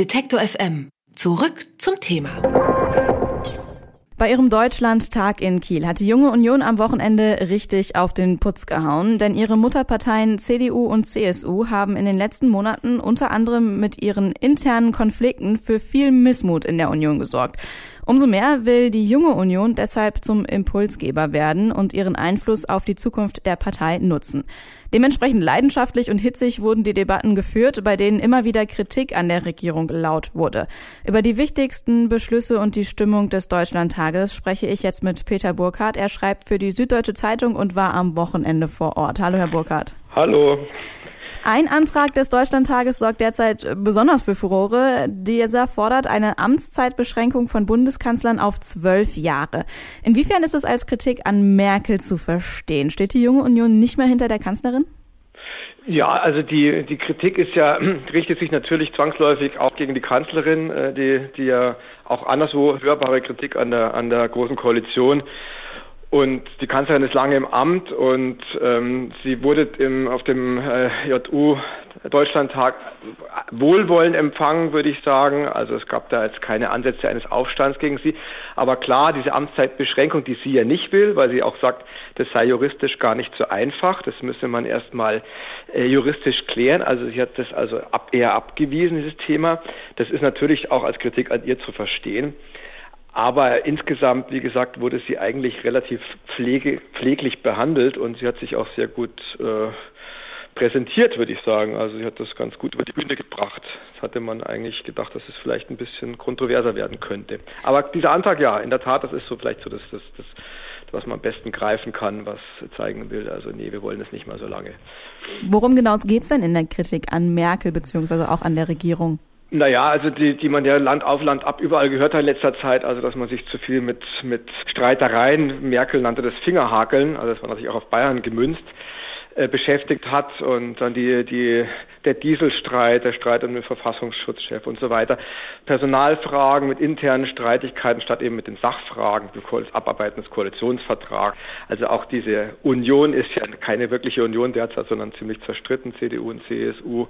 Detektor FM. Zurück zum Thema. Bei ihrem Deutschlandtag in Kiel hat die Junge Union am Wochenende richtig auf den Putz gehauen, denn ihre Mutterparteien CDU und CSU haben in den letzten Monaten unter anderem mit ihren internen Konflikten für viel Missmut in der Union gesorgt. Umso mehr will die junge Union deshalb zum Impulsgeber werden und ihren Einfluss auf die Zukunft der Partei nutzen. Dementsprechend leidenschaftlich und hitzig wurden die Debatten geführt, bei denen immer wieder Kritik an der Regierung laut wurde. Über die wichtigsten Beschlüsse und die Stimmung des Deutschlandtages spreche ich jetzt mit Peter Burkhardt. Er schreibt für die Süddeutsche Zeitung und war am Wochenende vor Ort. Hallo, Herr Burkhardt. Hallo. Ein Antrag des Deutschlandtages sorgt derzeit besonders für Furore. Dieser fordert eine Amtszeitbeschränkung von Bundeskanzlern auf zwölf Jahre. Inwiefern ist es als Kritik an Merkel zu verstehen? Steht die junge Union nicht mehr hinter der Kanzlerin? Ja, also die, die Kritik ist ja, richtet sich natürlich zwangsläufig auch gegen die Kanzlerin, äh, die, die ja auch anderswo hörbare Kritik an der, an der Großen Koalition und die Kanzlerin ist lange im Amt und ähm, sie wurde im, auf dem äh, JU Deutschlandtag wohlwollend empfangen, würde ich sagen. Also es gab da jetzt keine Ansätze eines Aufstands gegen sie. Aber klar, diese Amtszeitbeschränkung, die sie ja nicht will, weil sie auch sagt, das sei juristisch gar nicht so einfach. Das müsse man erstmal äh, juristisch klären. Also sie hat das also ab, eher abgewiesen, dieses Thema. Das ist natürlich auch als Kritik an ihr zu verstehen. Aber insgesamt, wie gesagt, wurde sie eigentlich relativ pflege, pfleglich behandelt und sie hat sich auch sehr gut äh, präsentiert, würde ich sagen. Also sie hat das ganz gut über die Bühne gebracht. Das hatte man eigentlich gedacht, dass es vielleicht ein bisschen kontroverser werden könnte. Aber dieser Antrag, ja, in der Tat, das ist so vielleicht so das, das, das was man am besten greifen kann, was zeigen will. Also nee, wir wollen es nicht mal so lange. Worum genau geht es denn in der Kritik an Merkel beziehungsweise auch an der Regierung? Naja, also die, die man ja Land auf Land ab überall gehört hat in letzter Zeit, also dass man sich zu viel mit, mit Streitereien, Merkel nannte das Fingerhakeln, also das war natürlich auch auf Bayern gemünzt, beschäftigt hat und dann die, die, der Dieselstreit, der Streit um den Verfassungsschutzchef und so weiter. Personalfragen mit internen Streitigkeiten statt eben mit den Sachfragen, das Abarbeiten des Koalitionsvertrags. Also auch diese Union ist ja keine wirkliche Union derzeit, sondern ziemlich zerstritten, CDU und CSU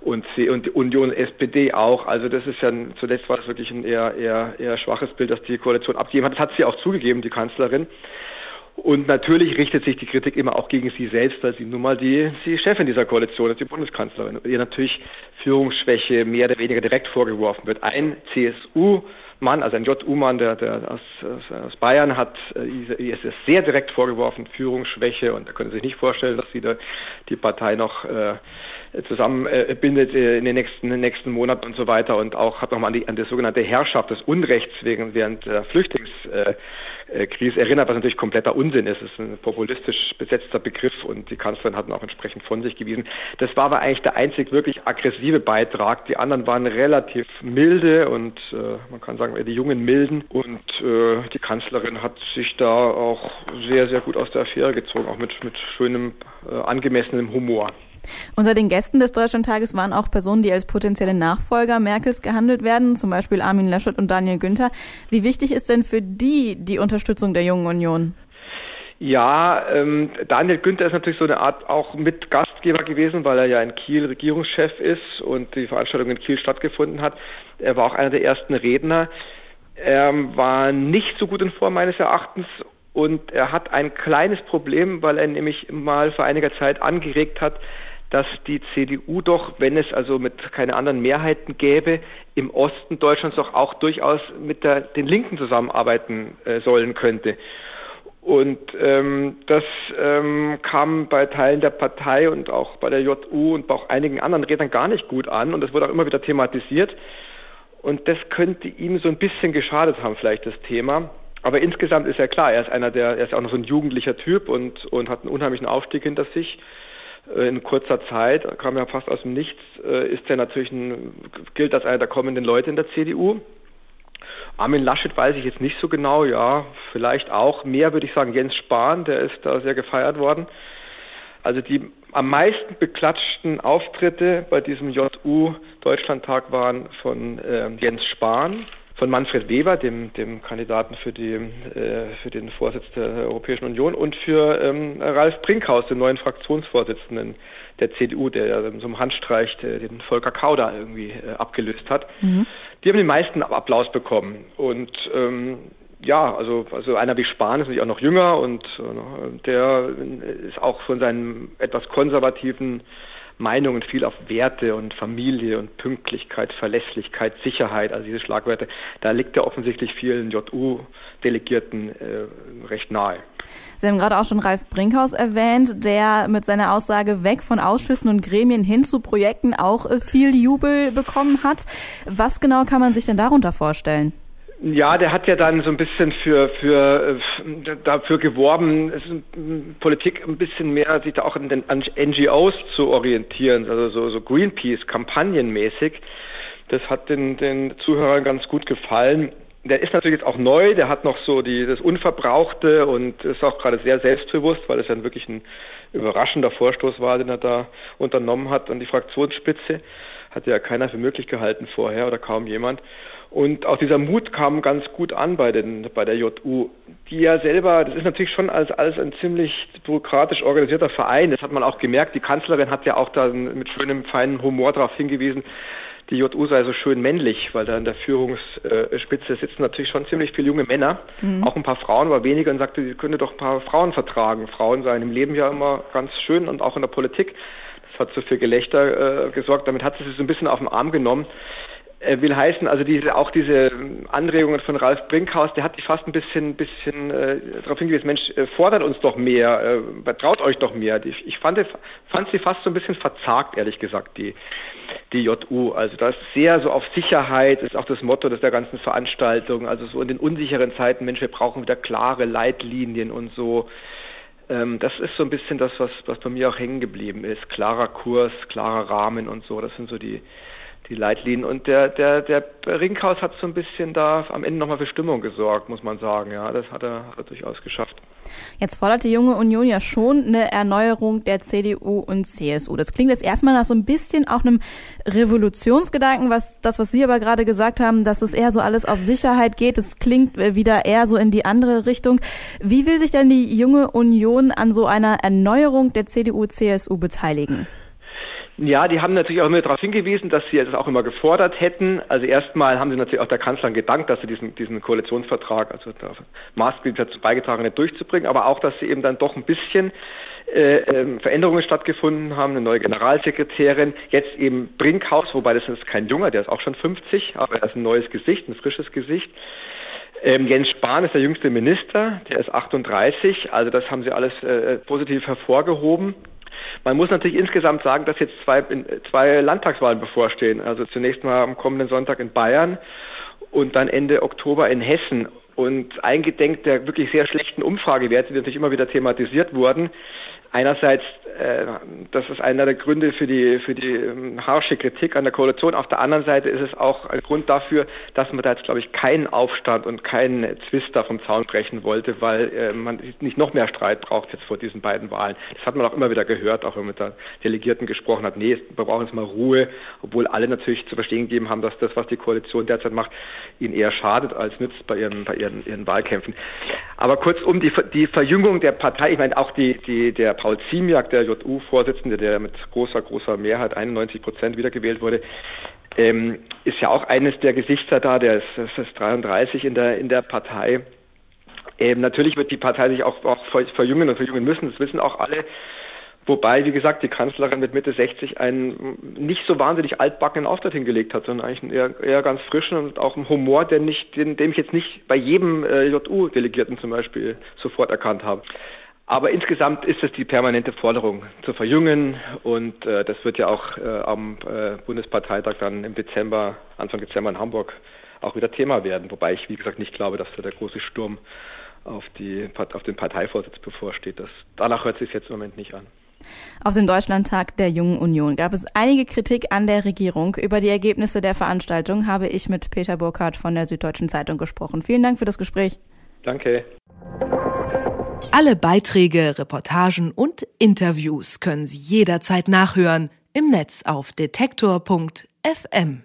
und, C und Union SPD auch. Also das ist ja, zuletzt war das wirklich ein eher, eher, eher schwaches Bild, das die Koalition abgegeben hat. Das hat sie auch zugegeben, die Kanzlerin. Und natürlich richtet sich die Kritik immer auch gegen sie selbst, weil sie nun mal die, die Chefin dieser Koalition ist, die Bundeskanzlerin. Und ihr natürlich Führungsschwäche mehr oder weniger direkt vorgeworfen wird. Ein CSU Mann, also ein JU-Mann, der, der aus, aus, Bayern hat, äh, ist es sehr direkt vorgeworfen, Führungsschwäche und da können Sie sich nicht vorstellen, dass sie da die Partei noch äh, zusammenbindet äh, in den nächsten, in den nächsten Monaten und so weiter und auch hat nochmal an die, an die sogenannte Herrschaft des Unrechts wegen, während der Flüchtlingskrise erinnert, was natürlich kompletter Unsinn ist. Es ist ein populistisch besetzter Begriff und die Kanzlerin hat ihn auch entsprechend von sich gewiesen. Das war aber eigentlich der einzig wirklich aggressive Beitrag. Die anderen waren relativ milde und äh, man kann sagen, die jungen Milden und äh, die Kanzlerin hat sich da auch sehr, sehr gut aus der Affäre gezogen, auch mit, mit schönem, äh, angemessenem Humor. Unter den Gästen des Deutschlandtages waren auch Personen, die als potenzielle Nachfolger Merkels gehandelt werden, zum Beispiel Armin Laschet und Daniel Günther. Wie wichtig ist denn für die die Unterstützung der Jungen Union? Ja, ähm, Daniel Günther ist natürlich so eine Art auch mit Gastgeber gewesen, weil er ja in Kiel Regierungschef ist und die Veranstaltung in Kiel stattgefunden hat. Er war auch einer der ersten Redner. Er war nicht so gut in Form meines Erachtens und er hat ein kleines Problem, weil er nämlich mal vor einiger Zeit angeregt hat, dass die CDU doch, wenn es also mit keine anderen Mehrheiten gäbe, im Osten Deutschlands doch auch durchaus mit der, den Linken zusammenarbeiten äh, sollen könnte. Und ähm, das ähm, kam bei Teilen der Partei und auch bei der JU und bei auch einigen anderen Rednern gar nicht gut an und das wurde auch immer wieder thematisiert. Und das könnte ihm so ein bisschen geschadet haben, vielleicht das Thema. Aber insgesamt ist er klar, er ist einer der, er ist auch noch so ein jugendlicher Typ und, und hat einen unheimlichen Aufstieg hinter sich. Äh, in kurzer Zeit, kam ja fast aus dem Nichts, äh, ist er natürlich ein, gilt als einer der kommenden Leute in der CDU. Armin Laschet weiß ich jetzt nicht so genau, ja, vielleicht auch. Mehr würde ich sagen Jens Spahn, der ist da sehr gefeiert worden. Also die am meisten beklatschten Auftritte bei diesem JU Deutschlandtag waren von äh, Jens Spahn, von Manfred Weber, dem, dem Kandidaten für, die, äh, für den Vorsitz der Europäischen Union, und für ähm, Ralf Brinkhaus, den neuen Fraktionsvorsitzenden der CDU, der so einem Handstreich den Volker Kauder irgendwie äh, abgelöst hat. Mhm. Die haben den meisten Applaus bekommen. Und ähm, ja, also, also einer wie Spahn ist natürlich auch noch jünger und äh, der ist auch von seinen etwas konservativen Meinungen viel auf Werte und Familie und Pünktlichkeit, Verlässlichkeit, Sicherheit, also diese Schlagwörter, da liegt er offensichtlich vielen JU-Delegierten äh, recht nahe. Sie haben gerade auch schon Ralf Brinkhaus erwähnt, der mit seiner Aussage weg von Ausschüssen und Gremien hin zu Projekten auch äh, viel Jubel bekommen hat. Was genau kann man sich denn darunter vorstellen? Ja, der hat ja dann so ein bisschen für, für, äh, dafür geworben, Politik ein bisschen mehr sich da auch in den NGOs zu orientieren, also so, so Greenpeace, kampagnenmäßig. Das hat den, den Zuhörern ganz gut gefallen. Der ist natürlich jetzt auch neu, der hat noch so die, das Unverbrauchte und ist auch gerade sehr selbstbewusst, weil es ja wirklich ein überraschender Vorstoß war, den er da unternommen hat an die Fraktionsspitze. Hat ja keiner für möglich gehalten vorher oder kaum jemand. Und auch dieser Mut kam ganz gut an bei, den, bei der JU, die ja selber, das ist natürlich schon als, als ein ziemlich bürokratisch organisierter Verein, das hat man auch gemerkt, die Kanzlerin hat ja auch da mit schönem, feinen Humor darauf hingewiesen, die JU sei so schön männlich, weil da in der Führungsspitze sitzen natürlich schon ziemlich viele junge Männer, mhm. auch ein paar Frauen, aber weniger und sagte, sie könnte doch ein paar Frauen vertragen. Frauen seien im Leben ja immer ganz schön und auch in der Politik. Hat so für Gelächter äh, gesorgt, damit hat sie sich so ein bisschen auf den Arm genommen. Äh, will heißen, also diese, auch diese Anregungen von Ralf Brinkhaus, der hat sich fast ein bisschen, bisschen äh, darauf hingewiesen, Mensch, äh, fordert uns doch mehr, äh, traut euch doch mehr. Ich, ich fand, fand sie fast so ein bisschen verzagt, ehrlich gesagt, die, die JU. Also das ist sehr so auf Sicherheit, ist auch das Motto der ganzen Veranstaltung. Also so in den unsicheren Zeiten, Mensch, wir brauchen wieder klare Leitlinien und so. Ähm, das ist so ein bisschen das, was, was bei mir auch hängen geblieben ist. Klarer Kurs, klarer Rahmen und so. Das sind so die, die Leitlinien. Und der, der, der Ringhaus hat so ein bisschen da am Ende nochmal für Stimmung gesorgt, muss man sagen. Ja, das hat er, hat er durchaus geschafft. Jetzt fordert die junge Union ja schon eine Erneuerung der CDU und CSU. Das klingt jetzt erstmal nach so ein bisschen auch einem Revolutionsgedanken, was das, was Sie aber gerade gesagt haben, dass es eher so alles auf Sicherheit geht. Das klingt wieder eher so in die andere Richtung. Wie will sich denn die junge Union an so einer Erneuerung der CDU-CSU beteiligen? Ja, die haben natürlich auch immer darauf hingewiesen, dass sie es auch immer gefordert hätten. Also erstmal haben sie natürlich auch der Kanzlerin gedankt, dass sie diesen, diesen Koalitionsvertrag, also maßgeblich dazu beigetragen hat, durchzubringen, aber auch, dass sie eben dann doch ein bisschen äh, äh, Veränderungen stattgefunden haben, eine neue Generalsekretärin, jetzt eben Brinkhaus, wobei das ist kein Junger, der ist auch schon 50, aber er ist ein neues Gesicht, ein frisches Gesicht. Ähm, Jens Spahn ist der jüngste Minister, der ist 38, also das haben sie alles äh, positiv hervorgehoben. Man muss natürlich insgesamt sagen, dass jetzt zwei, zwei Landtagswahlen bevorstehen. Also zunächst mal am kommenden Sonntag in Bayern und dann Ende Oktober in Hessen. Und eingedenk der wirklich sehr schlechten Umfragewerte, die natürlich immer wieder thematisiert wurden, einerseits, äh, das ist einer der Gründe für die, für die ähm, harsche Kritik an der Koalition. Auf der anderen Seite ist es auch ein Grund dafür, dass man da jetzt, glaube ich, keinen Aufstand und keinen Zwister vom Zaun brechen wollte, weil äh, man nicht noch mehr Streit braucht jetzt vor diesen beiden Wahlen. Das hat man auch immer wieder gehört, auch wenn man mit der Delegierten gesprochen hat. Nee, wir brauchen jetzt mal Ruhe, obwohl alle natürlich zu verstehen gegeben haben, dass das, was die Koalition derzeit macht, ihnen eher schadet als nützt bei ihren, bei ihren, ihren Wahlkämpfen. Aber kurzum, die, die Verjüngung der Partei, ich meine auch die, die, der Paul Ziemiak, der JU-Vorsitzende, der mit großer, großer Mehrheit 91 Prozent wiedergewählt wurde, ähm, ist ja auch eines der Gesichter da, der ist, das ist 33 in der, in der Partei. Ähm, natürlich wird die Partei sich auch, auch verjüngen und verjüngen müssen, das wissen auch alle. Wobei, wie gesagt, die Kanzlerin mit Mitte 60 einen nicht so wahnsinnig altbackenen Auftritt hingelegt hat, sondern eigentlich einen eher, eher ganz frischen und auch einen Humor, der nicht, den, den ich jetzt nicht bei jedem äh, JU-Delegierten zum Beispiel sofort erkannt habe. Aber insgesamt ist es die permanente Forderung zu verjüngen und äh, das wird ja auch äh, am äh, Bundesparteitag dann im Dezember, Anfang Dezember in Hamburg auch wieder Thema werden. Wobei ich, wie gesagt, nicht glaube, dass da der große Sturm auf, die, auf den Parteivorsitz bevorsteht. Das, danach hört sich jetzt im Moment nicht an. Auf dem Deutschlandtag der Jungen Union gab es einige Kritik an der Regierung. Über die Ergebnisse der Veranstaltung habe ich mit Peter Burkhardt von der Süddeutschen Zeitung gesprochen. Vielen Dank für das Gespräch. Danke. Alle Beiträge, Reportagen und Interviews können Sie jederzeit nachhören im Netz auf detektor.fm.